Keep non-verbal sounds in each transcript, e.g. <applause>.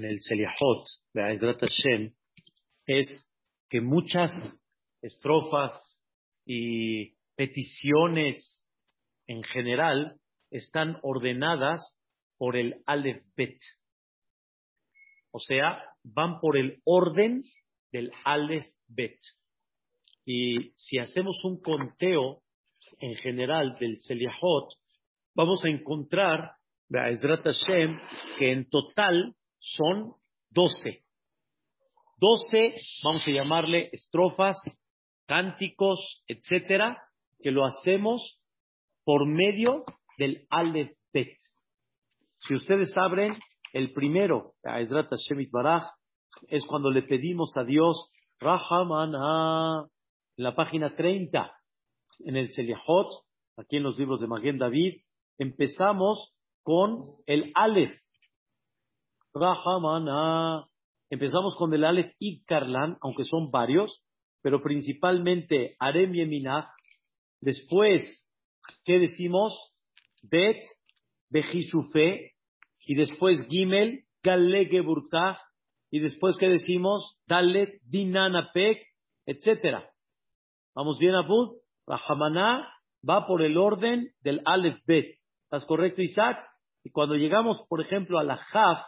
en el Seliahot, Be'ezrat Hashem, es que muchas estrofas y peticiones en general están ordenadas por el Aleph Bet. O sea, van por el orden del Aleph Bet. Y si hacemos un conteo en general del Seliahot, vamos a encontrar, Ezrat Hashem, que en total son 12. 12, vamos a llamarle estrofas, cánticos, etcétera, que lo hacemos por medio del Aleph Bet. Si ustedes abren el primero, Hashem Baraj, es cuando le pedimos a Dios, Rahamana, en la página 30, en el Seliahot, aquí en los libros de Maguen David, empezamos con el Aleph. Rahamana. Empezamos con el Aleph y Karlan, aunque son varios, pero principalmente Arem Yeminach. Después, ¿qué decimos? Bet, Bejisufe, y después Gimel, Galege Burkah, y después, ¿qué decimos? Dalet, Dinanapek, etcétera. ¿Vamos bien, Abud? Rahamana va por el orden del Aleph Bet. ¿Estás correcto, Isaac? Y cuando llegamos, por ejemplo, a la Jaf,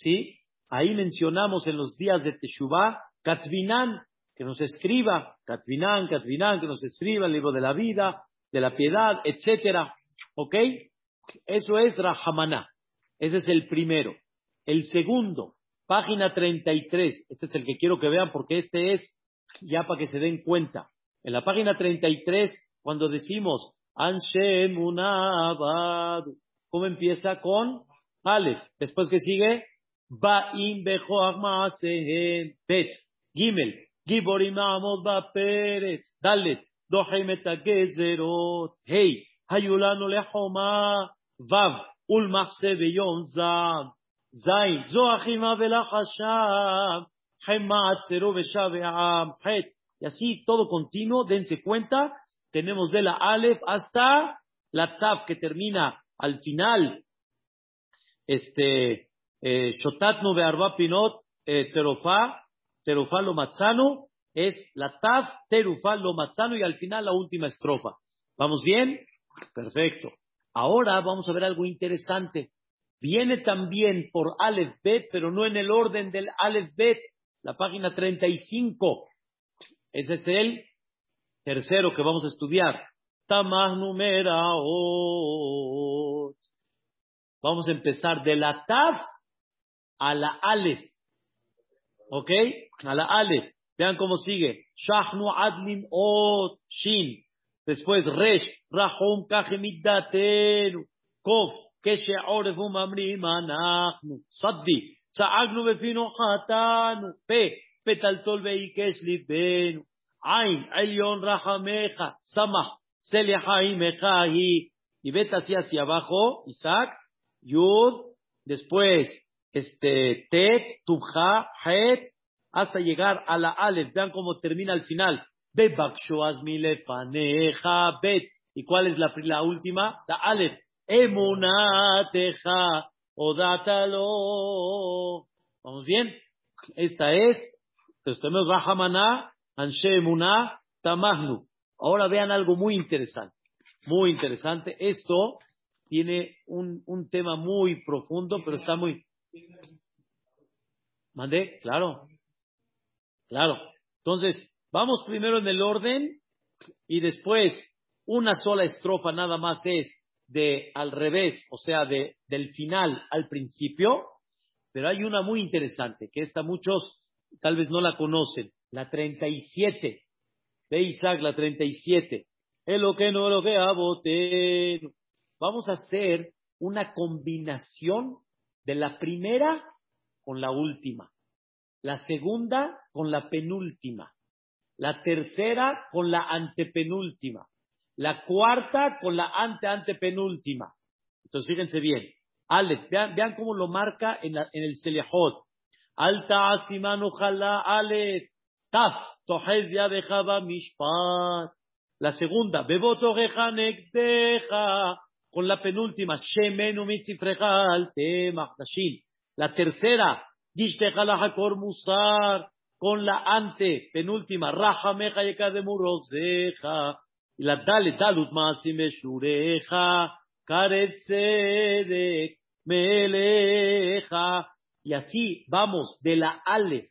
¿sí? Ahí mencionamos en los días de Teshuvah, Katvinan, que nos escriba, Katvinan, Katvinan, que nos escriba el libro de la vida, de la piedad, etcétera. ¿Ok? Eso es Rahamana. Ese es el primero. El segundo, página 33. Este es el que quiero que vean porque este es ya para que se den cuenta. En la página 33, cuando decimos Anshe ¿cómo empieza? Con Aleph. Después que sigue, Ba'im Bejoach Bet. Gimel. Giborim Amod Baperet. Dalet. Dohem Gezerot. Hey. Hayulano Lehoma. Vav. Ulmachse Beyom Zav. Zain. Zoachima Belachasham. Hemat Zero Beshaveam. Het. Y así todo continuo, dense cuenta, tenemos de la Aleph hasta la Taf que termina al final. Este, Shotatnu Be'arba Pinot, eh, Terofá, Terofá lo Matzano, es la Taf, Terufá lo Matzano y al final la última estrofa. ¿Vamos bien? Perfecto. Ahora vamos a ver algo interesante. Viene también por Aleph Bet, pero no en el orden del Aleph Bet, la página 35. Ese es el tercero que vamos a estudiar. Tamah numeraot. Vamos a empezar de la Taf a la Aleph. ¿Ok? A la Aleph. Vean cómo sigue. Shahnu adlim ot shin. Después resh rahum kachemidatenu. Kof keshe orevum amrim anachnu. Saddi. Sa'agnu befino hatanu. Pe. Petaltol veikesh libenu. Ain, Elion Rahameja, Samah, Selehaim Mejahi. Y vete así hacia abajo, Isaac, Yud, después, este, Tet, Tubha, Het, hasta llegar a la Aleph. Vean cómo termina al final. Bet. ¿Y cuál es la, la última? La Aleph. Emunateja, Odatalo. ¿Vamos bien? Esta es tenemos Rahamana, Anshe Emuná, Tamahnu. Ahora vean algo muy interesante. Muy interesante. Esto tiene un, un tema muy profundo, pero está muy. ¿Mandé? Claro. Claro. Entonces, vamos primero en el orden y después una sola estrofa nada más es de al revés, o sea, de, del final al principio, pero hay una muy interesante, que esta muchos tal vez no la conocen, la 37, de Isaac, la 37. Es lo que no lo que Vamos a hacer una combinación de la primera con la última, la segunda con la penúltima, la tercera con la antepenúltima, la cuarta con la ante-antepenúltima. Entonces, fíjense bien. Alex, vean, cómo lo marca en, el Selejot. Alta asimanu jala ale taf tohez ya dejaba mishpat. La segunda, beboto deja con la penúltima, shemenu mitzifrejal te La tercera, Hakor Musar, con la ante, penúltima, Rajameja de Muroxeja, y la Dale Dalut Masime Shureja, Karetzedek, Meleja, y así vamos de la Aleph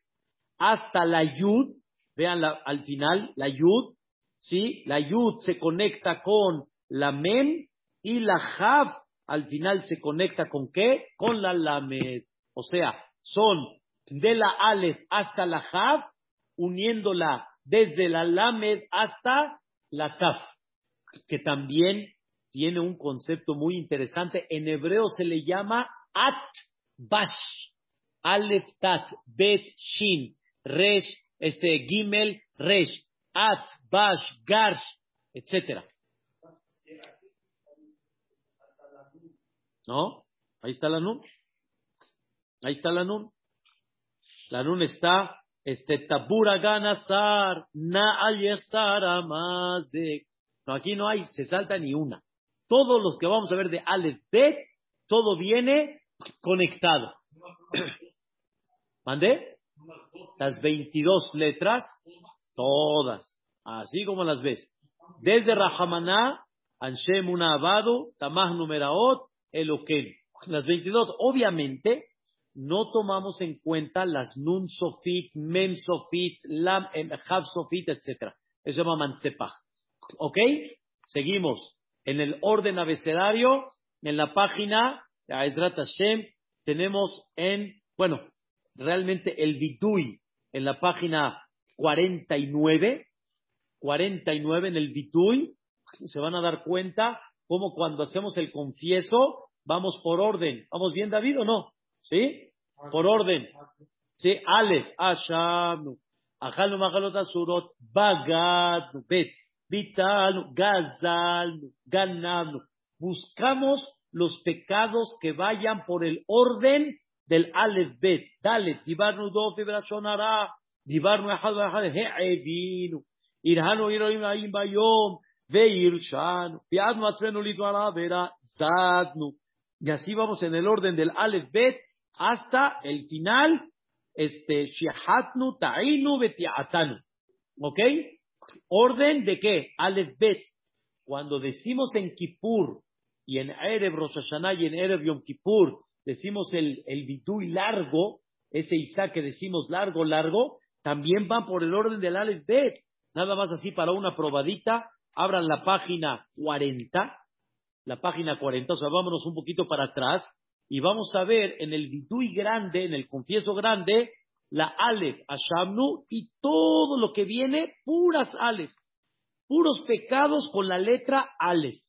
hasta la Yud, vean al final, la Yud, ¿sí? La Yud se conecta con la Mem y la Jav al final se conecta con qué? Con la Lamed. O sea, son de la Aleph hasta la Jav, uniéndola desde la Lamed hasta la Kaf, que también tiene un concepto muy interesante. En hebreo se le llama At Bash. Aleph Tat, Bet Shin, Resh, este, Gimel, Resh, At, Bash, Garsh, etc. ¿No? Ahí está la nun. Ahí está la nun. La nun está, este, tabura ganazar, na de. No, aquí no hay, se salta ni una. Todos los que vamos a ver de Aleph todo viene conectado. ¿Mande? Las 22 letras, todas, así como las ves. Desde Rahamaná, Anshem Abado, Tamah Numeraot, Eloquén. Las 22, obviamente, no tomamos en cuenta las Nun Sofit, Mem Sofit, Lam, Hav Sofit, etc. Eso se llama Manzepah. ¿Ok? Seguimos. En el orden abecedario, en la página de Aedrat tenemos en, bueno, realmente el Vitui en la página 49, 49 en el Vitui, se van a dar cuenta cómo cuando hacemos el confieso, vamos por orden. ¿Vamos bien, David, o no? ¿Sí? Por orden. ¿Sí? Ale, Ashamnu, Ajalnu Majalot Surot, Bagadnu, Bet, Vitalnu, Gazalnu, Ganabnu. Buscamos los pecados que vayan por el orden del Aleph Bet, Dalet, Dibarnu Dofi Brashonara, Dibarnu Ahad Ahad He'evinu, Irhanu Iroim Bayom, Piadnu Vera, Zadnu. Y así vamos en el orden del Aleph Bet hasta el final, este, Shihatnu Ta'inu Betiatanu. ¿Ok? ¿Orden de qué? Aleph Bet. Cuando decimos en Kippur y en Erev Rosh Hashanah y en Erev Yom Kippur, decimos el, el largo, ese Isaac que decimos largo, largo, también van por el orden del Aleph Bet. Nada más así para una probadita, abran la página 40, la página 40, o sea, vámonos un poquito para atrás y vamos a ver en el Vidui grande, en el confieso grande, la Aleph, Ashamnu y todo lo que viene, puras Aleph, puros pecados con la letra Aleph.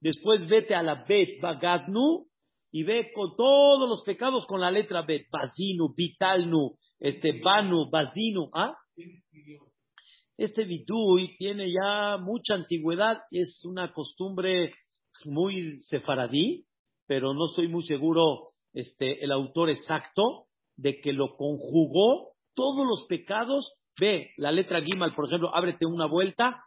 Después vete a la Bet, Bagadnu, y ve con todos los pecados con la letra Bet, Bazinu, Vitalnu, este Banu, Bazinu, ¿ah? Este Vidui tiene ya mucha antigüedad, es una costumbre muy sefaradí, pero no estoy muy seguro este, el autor exacto de que lo conjugó todos los pecados. Ve la letra Gimal, por ejemplo, ábrete una vuelta.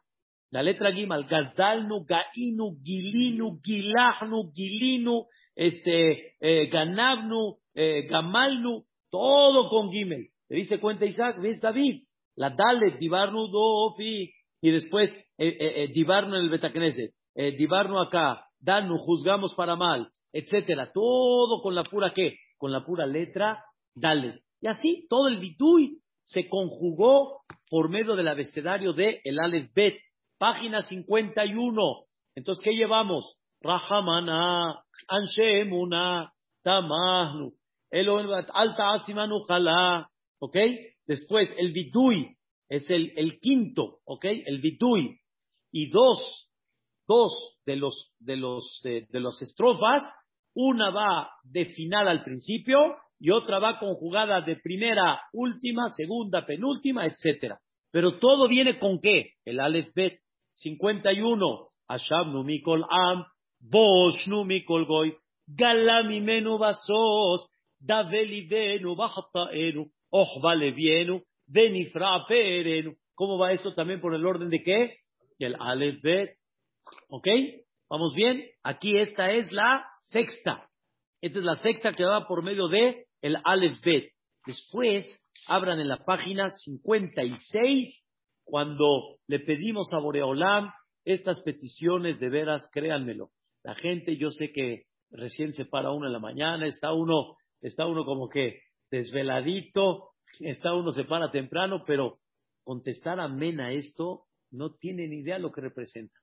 La letra Gimal, Gazalnu, Gainu, Gilinu, Gilahnu, Gilinu, este, eh, Ganabnu, eh, Gamalnu, todo con Gimel. ¿Te diste cuenta, Isaac? ¿Ves, David? La Dalet, Divarnu, Dofi, y después eh, eh, Divarnu en el Betacneset, Divarnu acá, Danu, juzgamos para mal, etcétera. Todo con la pura qué? Con la pura letra Dalet. Y así todo el Bitui se conjugó por medio del abecedario de el Aleph Bet, página 51. Entonces, ¿qué llevamos? Rahamana, Anshemuna, Tamahnu, Alta Asimanu Jala, ¿ok? Después, el Vidui es el, quinto, ¿ok? El Vidui. Y dos, dos de los, de los, de, los estrofas, una va de final al principio y otra va conjugada de primera, última, segunda, penúltima, etcétera. Pero todo viene con qué? El Aleph Bet 51. Ashabnu Mikol Am, Boshnu Mikol Goy, Galamimenu Vasos, Davelibenu, Bajataenu, Ochvalevienu, Denifra Perenu. ¿Cómo va esto también por el orden de qué? El Aleph Bet. ¿Ok? ¿Vamos bien? Aquí esta es la sexta. Esta es la sexta que va por medio de el Aleph Bet. Después, abran en la página 56, cuando le pedimos a Boreolam estas peticiones, de veras, créanmelo. La gente, yo sé que recién se para uno en la mañana, está uno, está uno como que desveladito, está uno se para temprano, pero contestar amén a esto no tiene ni idea lo que representa.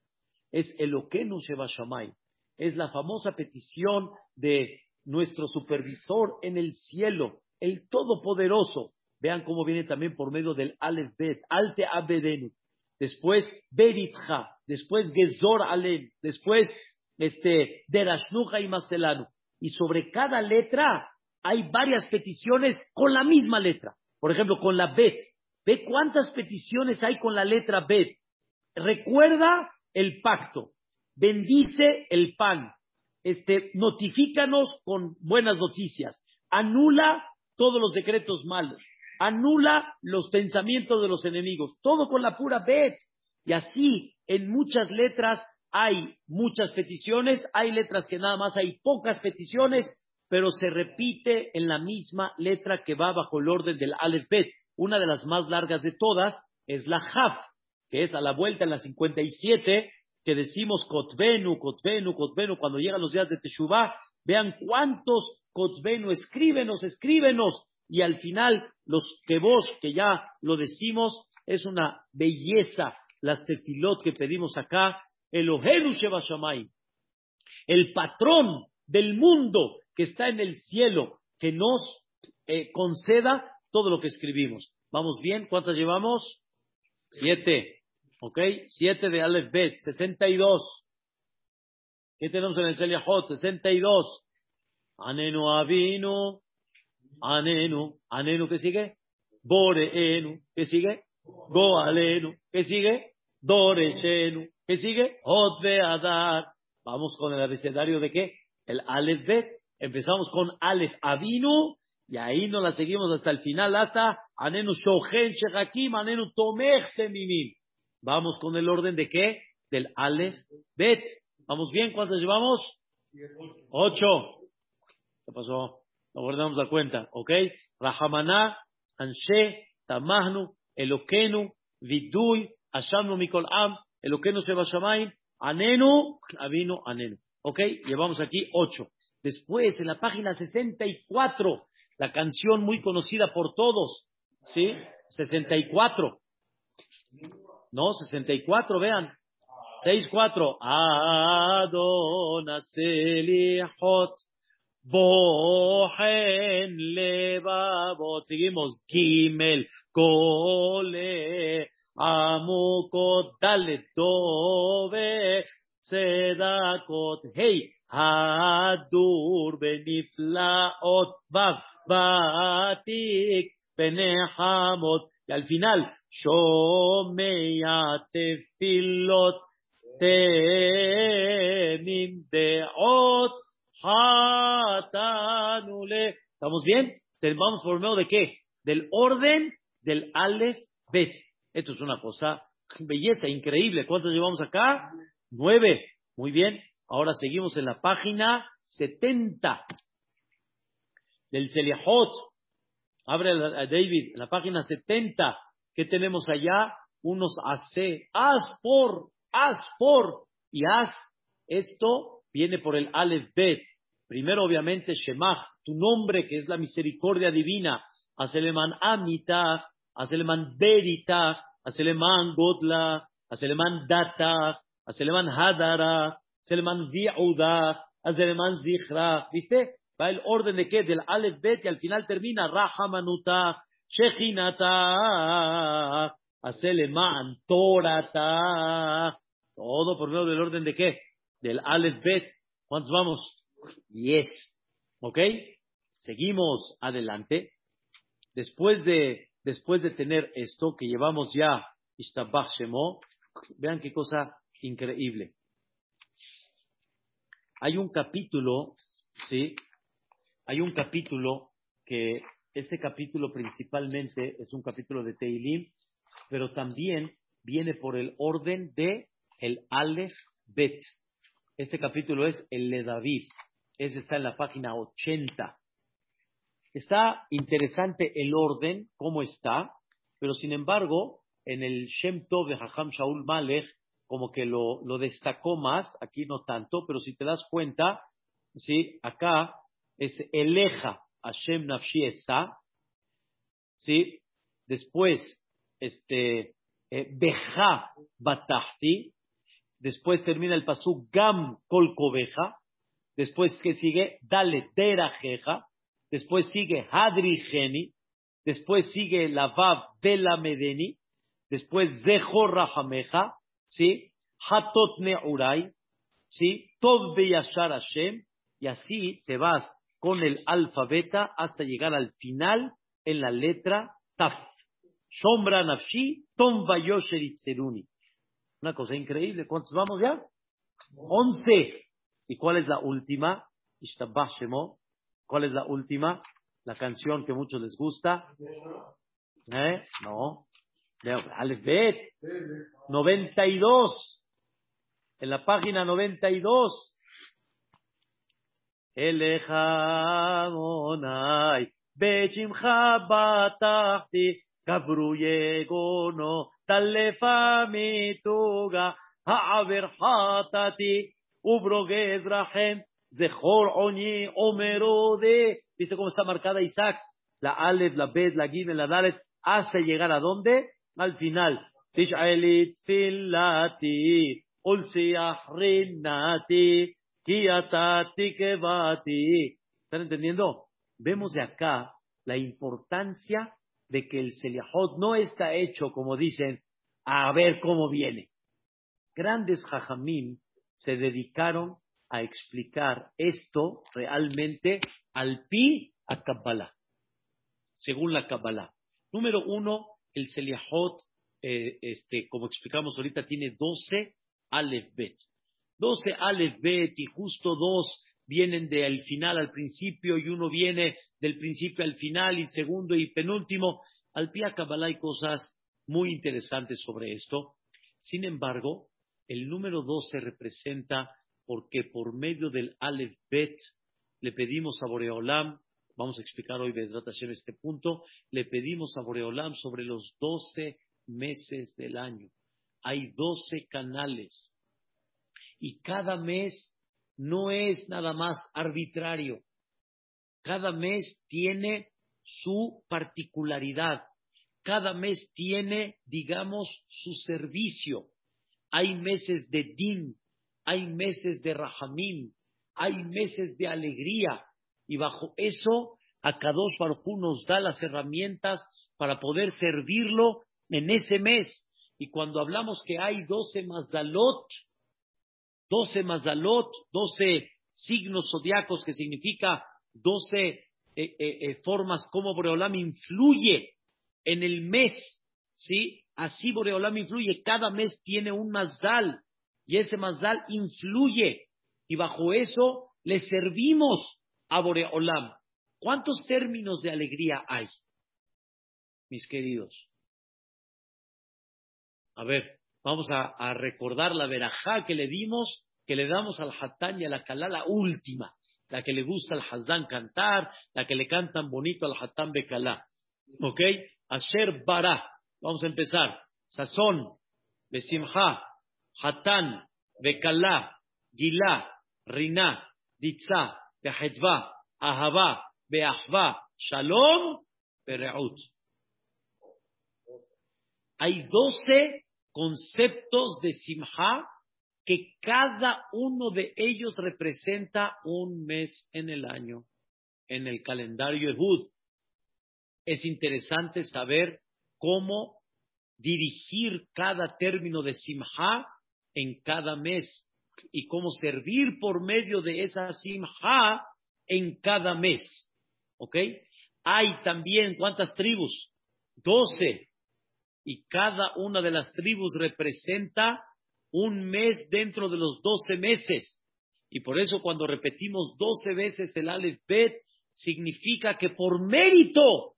Es el Okenu Shebashamay. Es la famosa petición de nuestro supervisor en el cielo, el Todopoderoso. Vean cómo viene también por medio del Aleph Bet, Alte Abedenu. Después Beritja, después Gezor Alem, después este, Derashnuja y Macelanu. Y sobre cada letra hay varias peticiones con la misma letra. Por ejemplo, con la Bet. Ve cuántas peticiones hay con la letra Bet. Recuerda el pacto. Bendice el pan. Este, notifícanos con buenas noticias. Anula todos los decretos malos. Anula los pensamientos de los enemigos. Todo con la pura Bet. Y así, en muchas letras hay muchas peticiones, hay letras que nada más hay pocas peticiones, pero se repite en la misma letra que va bajo el orden del Aleph. Una de las más largas de todas es la Jaf, que es a la vuelta en la 57, que decimos Kotbenu, Kotbenu, Kotbenu, cuando llegan los días de Teshuvah, vean cuántos Kotbenu, escríbenos, escríbenos, y al final los que vos, que ya lo decimos, es una belleza las tefilot que pedimos acá, Elohenu Sheba el patrón del mundo que está en el cielo, que nos eh, conceda todo lo que escribimos. ¿Vamos bien? ¿Cuántas llevamos? Siete. ¿Ok? Siete de Aleph Bet, sesenta y dos. ¿Qué tenemos en el Seliahot? Sesenta y dos. Anenu Avinu, Anenu, Anenu, ¿qué sigue? Boreenu, ¿qué sigue? Goalenu, ¿qué sigue? Doreshenu, ¿qué sigue? Hotbe Adar. Vamos con el abecedario de qué? El Aleph Bet. Empezamos con Aleph Avinu y ahí nos la seguimos hasta el final, hasta Anenu Shohen Shechakim, Anenu Tomech Temimim. Vamos con el orden de qué? Del Aleph Bet. ¿Vamos bien? ¿Cuántos llevamos? Ocho. ¿Qué pasó? No guardamos la cuenta, ¿ok? Rahamana, Anshe, Tamahnu, Elokenu, Vidui, Ashamnu Mikol Am, Elokenu Sebashamayim, Anenu, Avinu, Anenu. ¿Ok? Llevamos aquí ocho. Después, en la página 64, la canción muy conocida por todos, ¿sí? 64. No, 64, vean. 6-4. Adonaseliahot. Bohen levavot. Seguimos. Gimel. Kole. Amukot. Dale. Dove. Sedakot. Hey. Hadur beniflaot. Vav. Batik. Benehamot. Y al final. Shomea tefilot. Temim deot. ¿Estamos bien? Vamos por medio de qué? Del orden del Aleph Bet. Esto es una cosa, belleza, increíble. ¿Cuántos llevamos acá? Nueve. Muy bien. Ahora seguimos en la página 70 del Seliahot. Abre David, en la página 70. ¿Qué tenemos allá? Unos AC. As por, as por. Y as, esto viene por el Aleph Bet. Primero, obviamente, Shemach, tu nombre que es la misericordia divina. Aseleman Amitach, Aseleman Beritach, Aseleman Godla, Aseleman Datach, Aseleman Hadara, Aseleman Vi'udach, Aseleman Zichra. ¿Viste? Va el orden de qué? Del Aleph Bet y al final termina Rahamanutach, Shechinatach, Aseleman Toratach. Todo por medio del orden de qué? Del Aleph Bet. ¿Cuántos vamos? Yes. ¿Ok? Seguimos adelante. Después de, después de tener esto que llevamos ya, Shemo, vean qué cosa increíble. Hay un capítulo, ¿sí? Hay un capítulo que, este capítulo principalmente es un capítulo de Teilim, pero también viene por el orden de el Aleph Bet. Este capítulo es el de David. Ese está en la página 80. Está interesante el orden, cómo está, pero sin embargo, en el Shem Tov de Hacham Shaul Malech, como que lo, lo destacó más, aquí no tanto, pero si te das cuenta, ¿sí? acá es Eleja Hashem Nafshi Esa, ¿sí? después, este, eh, Beja Batahti, después termina el pasú Gam Kol Kobeja, después que sigue Dale Terajeja, después sigue Hadri Geni, después sigue la Vav de la Medeni, después Zeho Rahameja, ¿sí? Hatot Neurai, ¿sí? Tov Beyashar Hashem, y así te vas con el alfabeta hasta llegar al final en la letra Taf. Sombra Nafshi, Tom Vayosher Una cosa increíble. ¿Cuántos vamos ya? Once. ¿Y cuál es la última? ¿Cuál es la última? La canción que muchos les gusta. ¿Eh? No. Alfabet. 92. En la página 92. Eleja Monai. Bechimcha batachti. Gabruye gono. Talefa mituga. Rahem. Zehor Oni Omerode. ¿Viste cómo está marcada Isaac? La Aleph, la Bet, la Gimel, la Dalet, hasta llegar a dónde? Al final. Tish'alit filati, rinati, kiatati kevati. ¿Están entendiendo? Vemos de acá la importancia de que el Seliahot no está hecho, como dicen, a ver cómo viene. Grandes jajamim se dedicaron a explicar esto realmente al pi a Kabbalah, según la Kabbalah. Número uno, el Seliahot, eh, este, como explicamos ahorita, tiene 12 Aleph Bet. 12 Aleph Bet y justo dos vienen del final al principio y uno viene del principio al final y segundo y penúltimo. Al pi a Kabbalah hay cosas muy interesantes sobre esto. Sin embargo, el número 12 representa porque por medio del Aleph Bet le pedimos a Boreolam, vamos a explicar hoy de tratación este punto, le pedimos a Boreolam sobre los doce meses del año. Hay doce canales y cada mes no es nada más arbitrario. Cada mes tiene su particularidad. Cada mes tiene, digamos, su servicio. Hay meses de din, hay meses de rahamim, hay meses de alegría, y bajo eso, a Kadosh Baruj nos da las herramientas para poder servirlo en ese mes. Y cuando hablamos que hay doce mazalot, doce mazalot, doce signos zodiacos, que significa doce eh, eh, eh, formas como Boreolam influye en el mes, ¿sí? Así Boreolam influye, cada mes tiene un mazal y ese Mazdal influye y bajo eso le servimos a Boreolam. ¿Cuántos términos de alegría hay, mis queridos? A ver, vamos a, recordar la verajá que le dimos, que le damos al Hatán y a la Kalá, la última, la que le gusta al Hazán cantar, la que le cantan bonito al Hatán Bekalá. ¿Ok? Asher Bara. Vamos a empezar. Sazón, Besimha, Hatán, Bekala, Gila, Rina, Ditza, Ahava, Beahva, Shalom, Bereut. Hay doce conceptos de Simha que cada uno de ellos representa un mes en el año, en el calendario Ehud. Es interesante saber cómo dirigir cada término de Simha en cada mes y cómo servir por medio de esa simha en cada mes. ¿Ok? Hay también, ¿cuántas tribus? Doce. Y cada una de las tribus representa un mes dentro de los doce meses. Y por eso cuando repetimos doce veces el Aleph Bet, significa que por mérito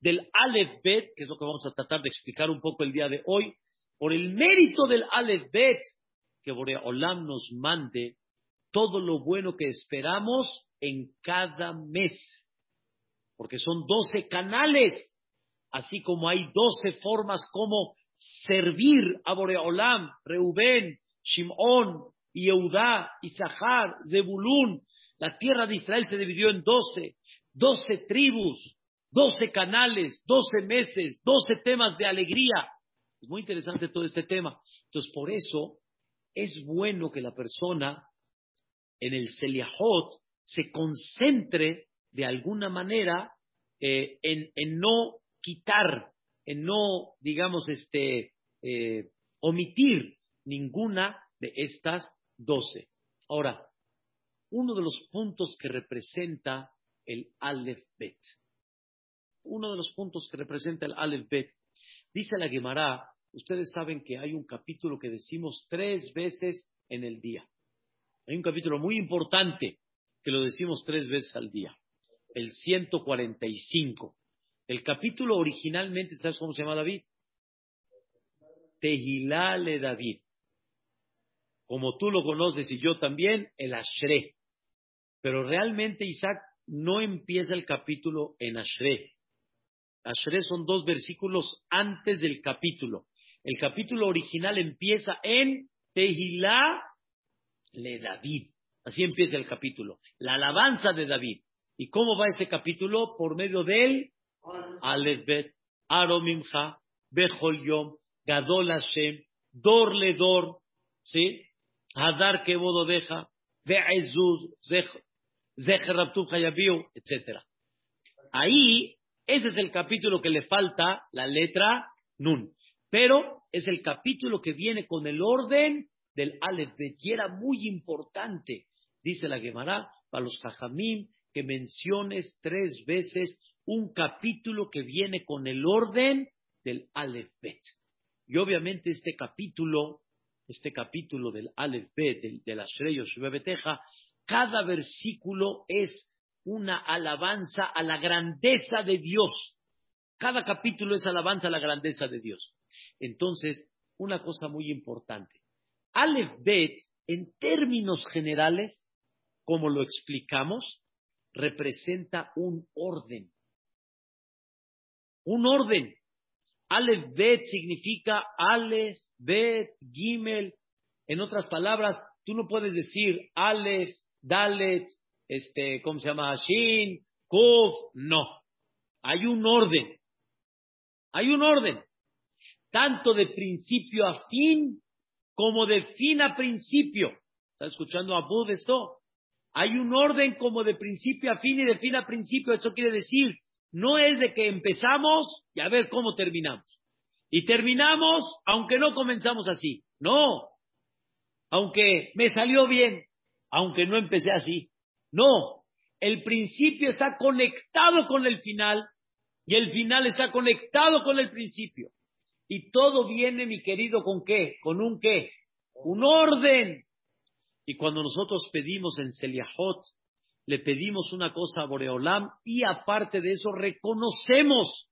del Aleph Bet, que es lo que vamos a tratar de explicar un poco el día de hoy, por el mérito del Aleph Bet, que Boreolam nos mande todo lo bueno que esperamos en cada mes. porque son doce canales, así como hay doce formas como servir a Boreolam, Reubén, Shimón, Yehudá, Isahar, Zebulún. La tierra de Israel se dividió en doce, doce tribus, doce canales, doce meses, doce temas de alegría. Es muy interesante todo este tema. Entonces, por eso es bueno que la persona en el Seliahot se concentre de alguna manera eh, en, no quitar, en no, digamos, este, eh, omitir ninguna de estas doce. Ahora, uno de los puntos que representa el Aleph Bet, uno de los puntos que representa el Aleph Bet, dice la Gemara, ustedes saben que hay un capítulo que decimos tres veces en el día. Hay un capítulo muy importante que lo decimos tres veces al día el 145. El capítulo originalmente, ¿sabes cómo se llama David? Tehilale David. Como tú lo conoces y yo también, el Ashre. Pero realmente Isaac no empieza el capítulo en Ashre. Ashre son dos versículos antes del capítulo. El capítulo original empieza en Tehilá le David. Así empieza el capítulo. La alabanza de David. ¿Y cómo va ese capítulo? Por medio del Alefbet, Aromimcha, Bechol Yom, Gadol Hashem, Dor Ledor, ¿sí? Hadar Kebododeja, Be'ezuz, Zecher Yabiu, etc. Ahí, ese es el capítulo que le falta la letra Nun. Pero es el capítulo que viene con el orden del Alefbet. Y era muy importante, dice la Gemara, para los Jajamim, que menciones tres veces un capítulo que viene con el orden del Aleph Bet. Y obviamente este capítulo, este capítulo del Aleph Bet, del, del Ashrei cada versículo es una alabanza a la grandeza de Dios. Cada capítulo es alabanza a la grandeza de Dios. Entonces, una cosa muy importante. Aleph Bet, en términos generales, como lo explicamos, representa un orden. Un orden. Aleph Bet significa Aleph, Bet, Gimel. En otras palabras, tú no puedes decir Aleph, Dalet, este, ¿cómo se llama? Shin, Kuf. No. Hay un orden. Hay un orden. Tanto de principio a fin como de fin a principio. ¿Está escuchando a Bud esto? Hay un orden como de principio a fin y de fin a principio. Eso quiere decir, no es de que empezamos y a ver cómo terminamos. Y terminamos aunque no comenzamos así. No. Aunque me salió bien, aunque no empecé así. No. El principio está conectado con el final y el final está conectado con el principio. Y todo viene, mi querido, ¿con qué? Con un qué? Un orden. Y cuando nosotros pedimos en Seliahot, le pedimos una cosa a Boreolam y aparte de eso reconocemos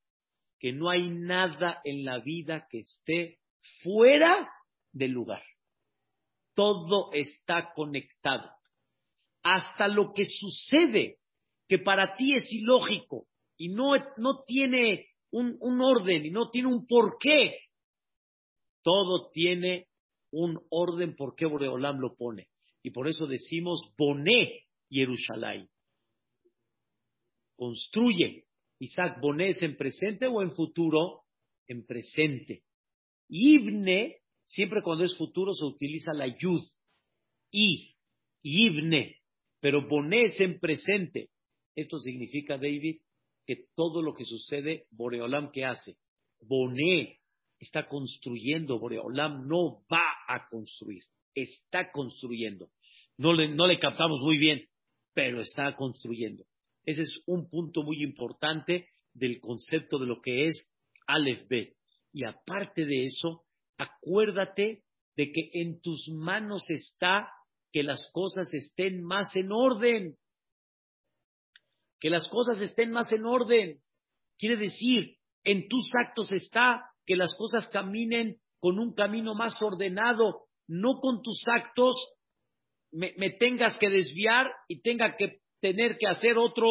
que no hay nada en la vida que esté fuera del lugar. Todo está conectado. Hasta lo que sucede, que para ti es ilógico y no, no tiene un, un orden y no tiene un porqué, todo tiene un orden por qué Boreolam lo pone. Y por eso decimos Boné Jerusalén. Construye. Isaac, Boné es en presente o en futuro? En presente. Ibne, siempre cuando es futuro se utiliza la yud. Y, Ibne. Pero Boné es en presente. Esto significa, David, que todo lo que sucede, Boreolam, ¿qué hace? Boné está construyendo, Boreolam no va a construir está construyendo. No le, no le captamos muy bien, pero está construyendo. Ese es un punto muy importante del concepto de lo que es Aleph Bet. Y aparte de eso, acuérdate de que en tus manos está que las cosas estén más en orden. Que las cosas estén más en orden. Quiere decir, en tus actos está que las cosas caminen con un camino más ordenado, no con tus actos me, tengas que desviar y tenga que tener que hacer otro,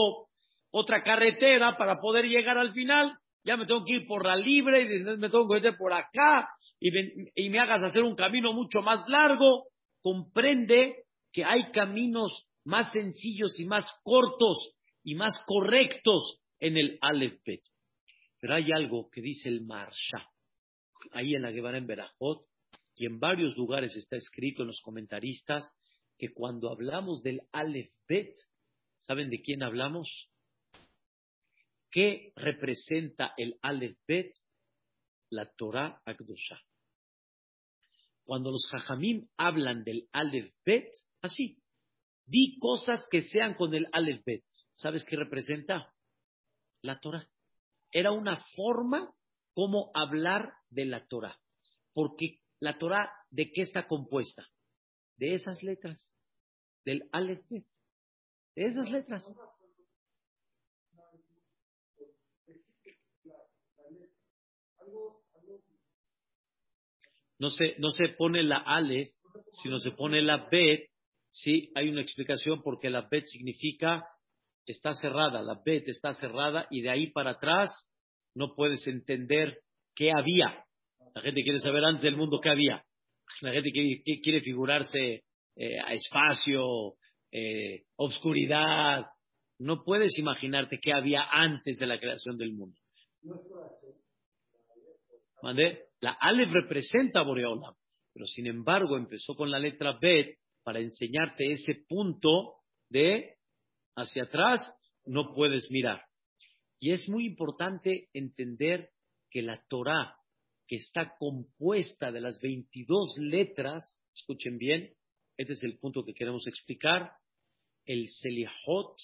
otra carretera para poder llegar al final. Ya me tengo que ir por la libre y me tengo que ir por acá y, y me hagas hacer un camino mucho más largo. Comprende que hay caminos más sencillos y más cortos y más correctos en el Aleph Bet. Pero hay algo que dice el Marsha, ahí en la Guevara en Berajot, y en varios lugares está escrito en los comentaristas, que cuando hablamos del Aleph Bet, ¿saben de quién hablamos? ¿Qué representa el Aleph Bet? La Torah Akdosha. Cuando los Jajamim hablan del Aleph Bet, así, di cosas que sean con el Aleph Bet. ¿Sabes qué representa? La Torah. Era una forma como hablar de la Torah. Porque la Torah, ¿de qué está compuesta? De esas letras. Del Aleph. De esas letras. No se, no se pone la Aleph, sino se pone la Bet. Sí, hay una explicación porque la Bet significa está cerrada, la Bet está cerrada y de ahí para atrás no puedes entender qué había. La gente quiere saber antes del mundo qué había. La gente quiere, figurarse eh, a espacio, eh, obscuridad. No puedes imaginarte qué había antes de la creación del mundo. La Aleph representa a Boreolam, pero sin embargo empezó con la letra Bet para enseñarte ese punto de hacia atrás no puedes mirar. Y es muy importante entender que la Torah, que está compuesta de las 22 letras, escuchen bien, este es el punto que queremos explicar, el Selihot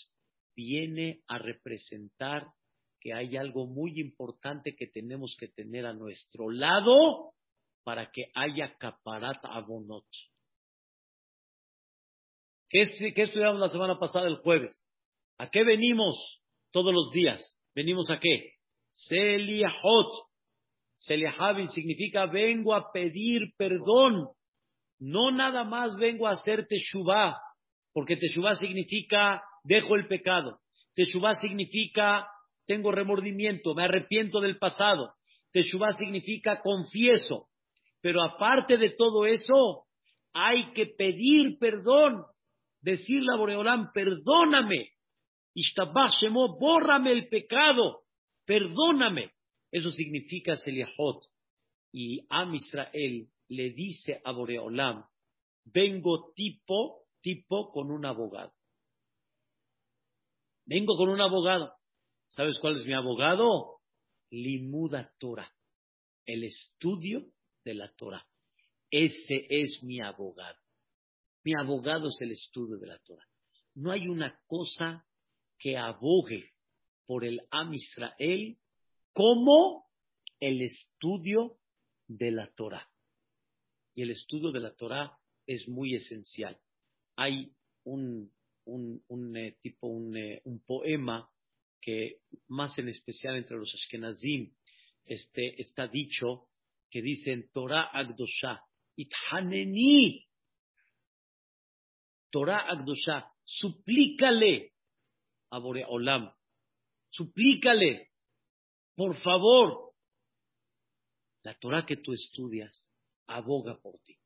viene a representar que hay algo muy importante que tenemos que tener a nuestro lado para que haya caparat abonot. ¿Qué, estudiamos la semana pasada, el jueves? ¿A qué venimos todos los días? ¿Venimos a qué? Seliahot. Seliahavin significa vengo a pedir perdón. No nada más vengo a hacer teshuvah, porque teshuvah significa dejo el pecado. Teshuvah significa tengo remordimiento, me arrepiento del pasado. Teshuvah significa confieso. Pero aparte de todo eso, hay que pedir perdón decirle a Boreolán, perdóname, Ishtabach Shemo, bórrame el pecado, perdóname. Eso significa Seliahot. Y Am Israel le dice a Boreolam, vengo tipo, tipo con un abogado. Vengo con un abogado. ¿Sabes cuál es mi abogado? Limuda Torah, el estudio de la Torah. Ese es mi abogado. Mi abogado es el estudio de la Torah. No hay una cosa que abogue por el Am Israel como el estudio de la Torah. Y el estudio de la Torah es muy esencial. Hay un, eh, tipo, eh, un, poema que más en especial entre los Ashkenazim este, está dicho que dicen Torah Agdosha, Ithaneni Torah Agdosha, suplícale a Boreolam, suplícale, por favor. La Torah que tú estudias aboga por ti.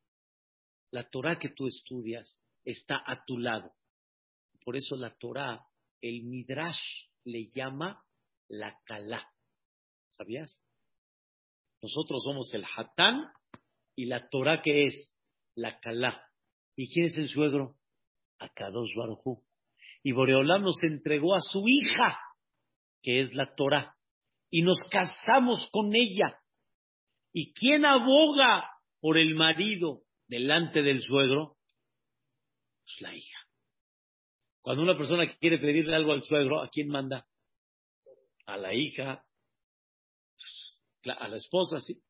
La Torah que tú estudias está a tu lado. Por eso la Torah, el Midrash le llama la Kalá. ¿Sabías? Nosotros somos el Hatán y la Torah que es la Kalá. ¿Y quién es el suegro? Akadosh Barujú. Y Boreolam nos entregó a su hija, que es la Torah, y nos casamos con ella. ¿Y quién aboga por el marido delante del suegro? Pues la hija. Cuando una persona quiere pedirle algo al suegro, ¿a quién manda? A la hija, a la esposa, sí.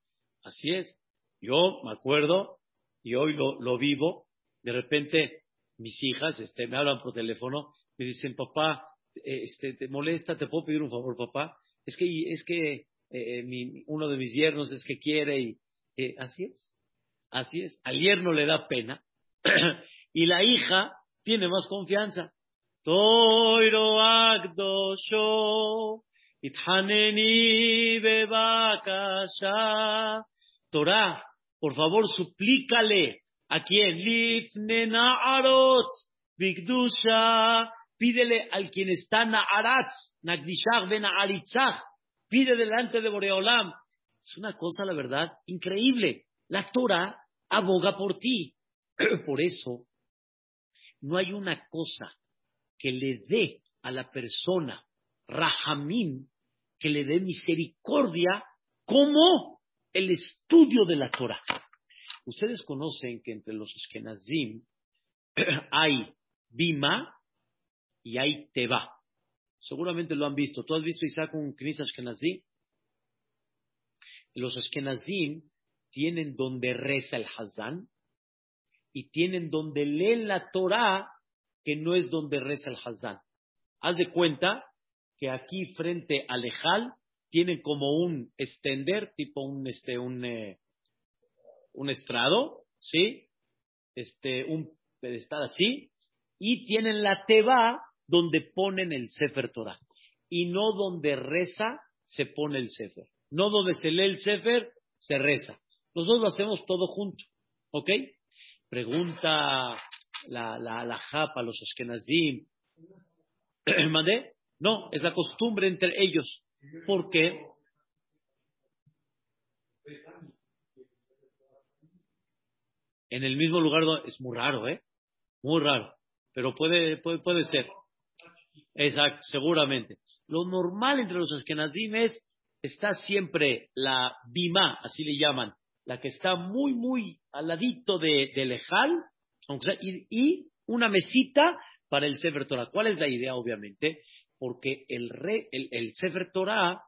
Así es. Yo me acuerdo, y hoy lo, lo vivo, de repente mis hijas este, me hablan por teléfono, me dicen, papá, eh, este, ¿te molesta? ¿Te puedo pedir un favor, papá? Es que, es que eh, mi, uno de mis yernos es que quiere y eh, así es, así es. Al yerno le da pena <clears throat> y la hija tiene más confianza. Toiro. Torah, por favor, suplícale a quien Lifnena Arotz, Bigdusha, pídele al quien está Naaratz, Nagdishach Ben Aritzach, pide delante de Boreolam. Es una cosa, la verdad, increíble. La Torah aboga por ti. <clears throat> por eso, no hay una cosa que le dé a la persona Rahamim, que le dé misericordia, como el estudio de la Torah. Ustedes conocen que entre los Ashkenazim <clears throat> hay Bima y hay Teba. Seguramente lo han visto. ¿Tú has visto Isaac un Knis Ashkenazim? Los Ashkenazim tienen donde reza el Hazán y tienen donde leen la Torah que no es donde reza el Hazán. Haz de cuenta que aquí frente al Ejal tienen como un extender, tipo un, este, un, eh, un estrado, ¿sí? Este, un pedestal así, y tienen la Teba donde ponen el Sefer Torah, y no donde reza se pone el Sefer. No donde se lee el Sefer, se reza. Nosotros lo hacemos todo junto, ¿ok? Pregunta la, la, la japa, los ashkenazim. <clears throat> ¿Mandé? No, es la costumbre entre ellos. ¿Por qué? En el mismo lugar es muy raro, ¿eh? Muy raro. Pero puede, puede, puede ser. Exacto, seguramente. Lo normal entre los ashkenazim es, está siempre la bima, así le llaman, la que está muy, muy al ladito de, del ejal, y, una mesita para el Sefer Torah. ¿Cuál es la idea, obviamente? Porque el, el, Sefer Torah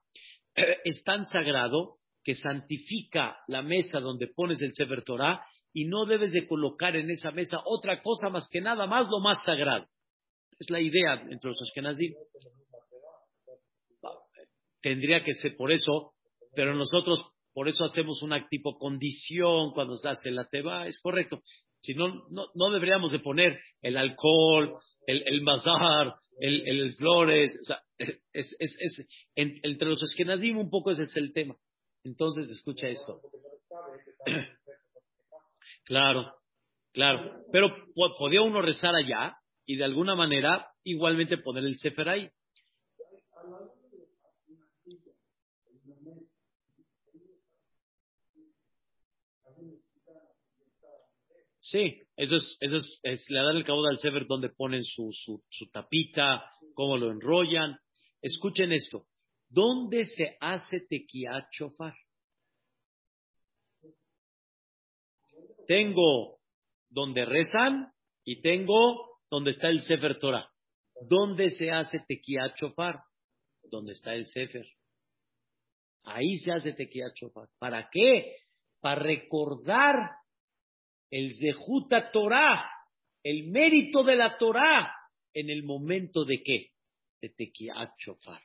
<clears throat> es tan sagrado que santifica la mesa donde pones el Sefer Torah y no debes de colocar en esa mesa otra cosa más que nada más lo más sagrado. Es la idea entre los Ashkenazim. Tendría que ser por eso, pero nosotros por eso hacemos una tipo condición cuando se hace la teba, es correcto. Si no, no, deberíamos de poner el alcohol, el, el mazar, el, el flores, o sea, es, es, es, entre los esquenadim un poco ese es el tema. Entonces, escucha esto. <clears throat> claro, claro. Pero podía uno rezar allá y de alguna manera igualmente poner el sefer ahí. Sí, eso es, eso es, le dan el cabo al Sefer donde ponen su, su, su tapita, cómo lo enrollan. Escuchen esto. ¿Dónde se hace tequiat chofar? Tengo donde rezan y tengo donde está el Sefer Torah. ¿Dónde se hace tequiat chofar? Donde está el Sefer. Ahí se hace tequiat chofar. ¿Para qué? Para recordar el Zehuta Torah, el mérito de la Torah, en el momento de qué? De Tekiat Shofar.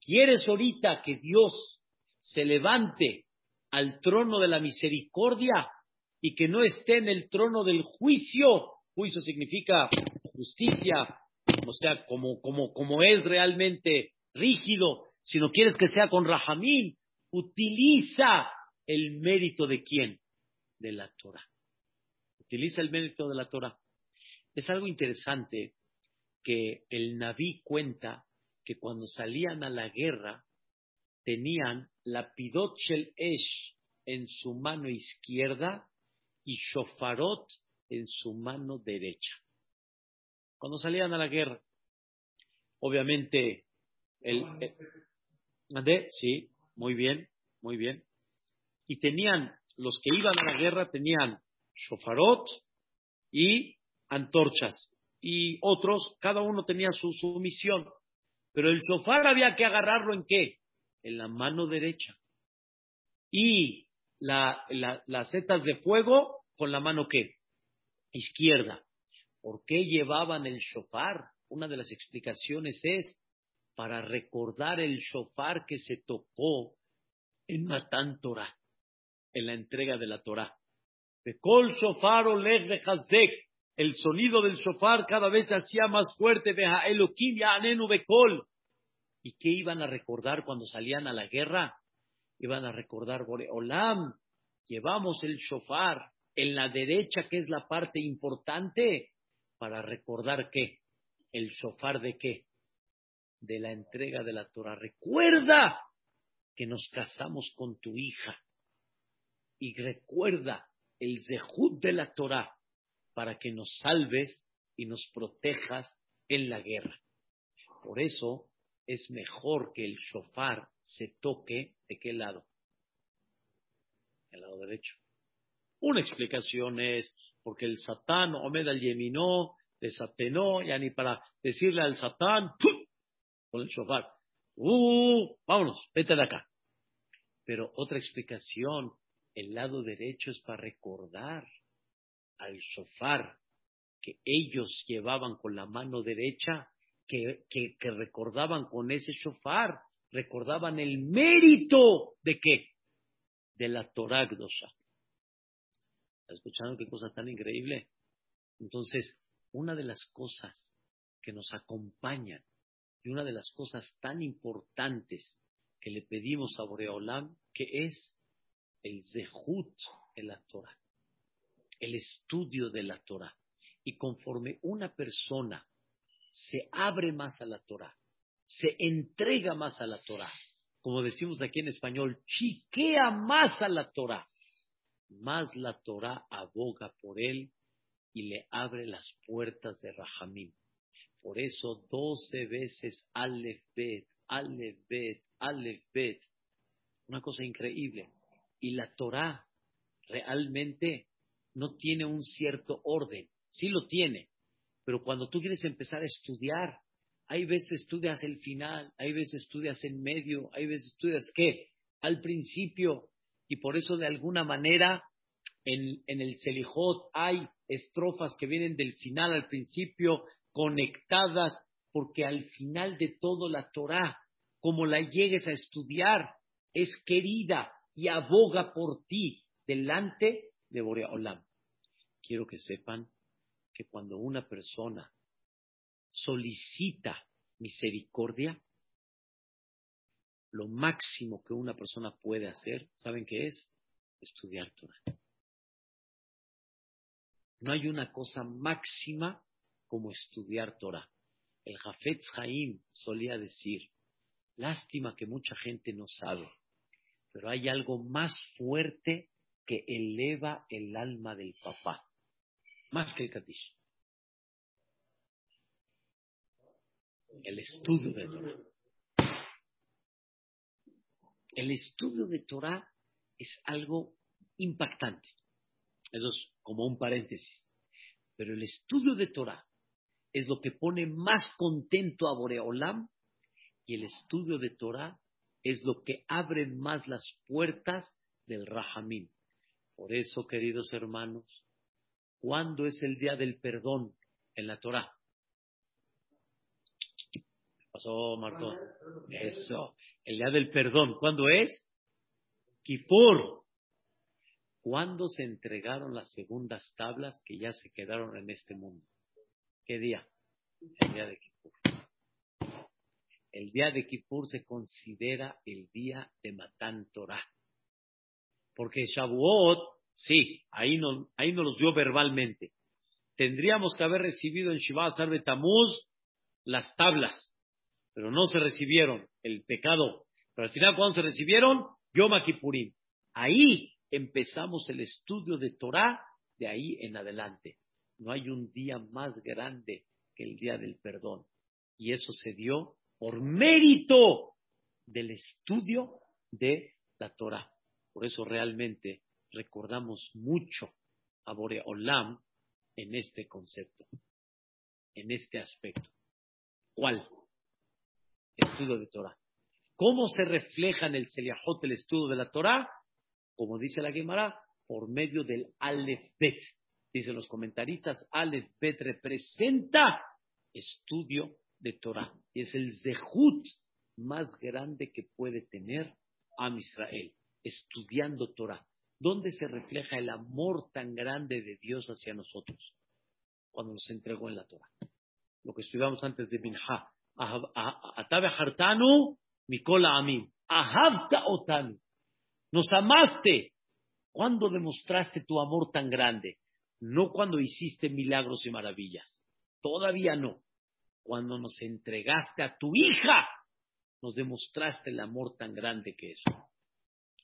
¿Quieres ahorita que Dios se levante al trono de la misericordia y que no esté en el trono del juicio? Juicio significa justicia, o sea, como, como, como es realmente rígido, si no quieres que sea con Rahamín, utiliza el mérito de quién? De la Torah utiliza el mérito de la Torah. Es algo interesante que el Naví cuenta que cuando salían a la guerra tenían la Pidot Shel Esh en su mano izquierda y Shofarot en su mano derecha. Cuando salían a la guerra, obviamente, el, el sí, muy bien, muy bien. Y tenían, los que iban a la guerra tenían shofarot y antorchas. Y otros, cada uno tenía su, misión. Pero el shofar había que agarrarlo en qué? En la mano derecha. Y la, las setas de fuego con la mano qué? Izquierda. ¿Por qué llevaban el shofar? Una de las explicaciones es para recordar el shofar que se tocó en Matán Torah, en la entrega de la Torah. Bekol shofar oleg hazek, el sonido del shofar cada vez se hacía más fuerte. Elohim ya bekol. ¿Y qué iban a recordar cuando salían a la guerra? Iban a recordar Boreolam. Llevamos el shofar en la derecha, que es la parte importante, para recordar qué? El shofar de qué? De la entrega de la Torah. Recuerda que nos casamos con tu hija. Y recuerda el zehut de la Torah para que nos salves y nos protejas en la guerra. Por eso es mejor que el shofar se toque de qué lado? El lado derecho. Una explicación es porque el satán, Omed al Yeminó, desatenó, ya ni para decirle al satán, con el shofar, ¡uh! Vámonos, vete de acá. Pero otra explicación, el lado derecho es para recordar al shofar que ellos llevaban con la mano derecha, que, que, recordaban con ese shofar, recordaban el mérito de qué? De la Torah ¿Está escuchando qué cosa tan increíble? Entonces, una de las cosas que nos acompañan y una de las cosas tan importantes que le pedimos a Boreolam, que es el zehut en la Torah el estudio de la Torah. Y conforme una persona se abre más a la Torah, se entrega más a la Torah, como decimos aquí en español, chiquea más a la Torah, más la Torah aboga por él y le abre las puertas de Rahamim. Por eso doce veces Aleph Bet, Aleph Bet, Aleph Bet. Una cosa increíble. Y la Torah realmente no tiene un cierto orden. Sí lo tiene, pero cuando tú quieres empezar a estudiar, hay veces estudias el final, hay veces estudias en medio, hay veces estudias qué, al principio, y por eso de alguna manera en, en el Selijot hay estrofas que vienen del final al principio conectadas, porque al final de todo la Torah, como la llegues a estudiar, es querida y aboga por ti delante de Boreolam. Quiero que sepan que cuando una persona solicita misericordia, lo máximo que una persona puede hacer, ¿saben qué es? Estudiar Torah. No hay una cosa máxima como estudiar Torah. El Jafetz Haim solía decir, lástima que mucha gente no sabe, pero hay algo más fuerte que eleva el alma del papá, más que el Kadish. El estudio de Torah. El estudio de Torah es algo impactante. Eso es como un paréntesis. Pero el estudio de Torah es lo que pone más contento a Boreolam y el estudio de Torah es lo que abre más las puertas del Rahamim. Por eso, queridos hermanos, ¿cuándo es el día del perdón en la Torah? ¿Qué pasó, Marco? Eso, el día del perdón, ¿cuándo es? Kippur. ¿Cuándo se entregaron las segundas tablas que ya se quedaron en este mundo? ¿Qué día? El día de Kippur. El día de Kippur se considera el día de Matán Torah. Porque Shavuot, sí, ahí no, ahí no los dio verbalmente. Tendríamos que haber recibido en Shiva Sarbe Tamuz las tablas, pero no se recibieron el pecado. Pero al final, cuando se recibieron? Yom Kippurim. Ahí empezamos el estudio de Torah, de ahí en adelante. No hay un día más grande que el día del perdón. Y eso se dio por mérito del estudio de la Torah. Por eso realmente recordamos mucho a Boreolam en este concepto, en este aspecto. ¿Cuál? Estudio de Torah. ¿Cómo se refleja en el Seliahot el estudio de la Torah? Como dice la Gemara, por medio del Aleph Bet. Dicen los comentaristas, Aleph Bet representa estudio de Torah. Y es el Zehut más grande que puede tener Am Israel estudiando Torah. ¿Dónde se refleja el amor tan grande de Dios hacia nosotros? cuando nos entregó en la Torah. Lo que estudiamos antes de Minha. Atabe hartanu mikola amin. Ahavta otanu. Nos amaste. ¿Cuándo demostraste tu amor tan grande? No cuando hiciste milagros y maravillas. Todavía no. Cuando nos entregaste a tu hija, nos demostraste el amor tan grande que es.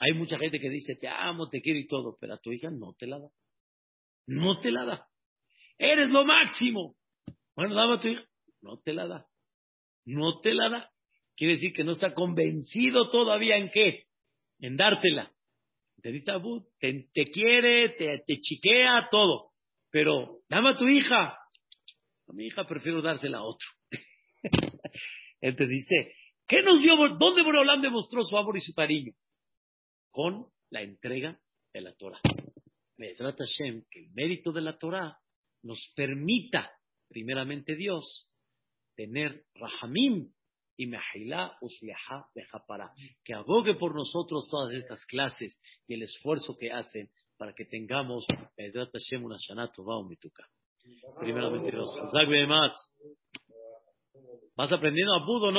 Hay mucha gente que dice, te amo, te quiero y todo, pero a tu hija no te la da. No te la da. Eres lo máximo. Bueno, dame a tu hija. No te la da. No te la da. Quiere decir que no está convencido todavía en qué. En dártela. Te dice te, te, quiere, te, te chiquea, todo. Pero dame a tu hija. A mi hija prefiero dársela a otro. <laughs> Él te dice, ¿qué nos dio? ¿Dónde Borolán demostró su amor y su cariño? Con la entrega de la Torah. trata Hashem, que el mérito de la Torah nos permita, primeramente Dios, tener Rahamim y Mehilá Usliaha Bejapara, que abogue por nosotros todas estas clases y el esfuerzo que hacen para que tengamos trata Hashem una Shanato Mituka. Primeramente Dios. ¿Vas aprendiendo a Budo, no?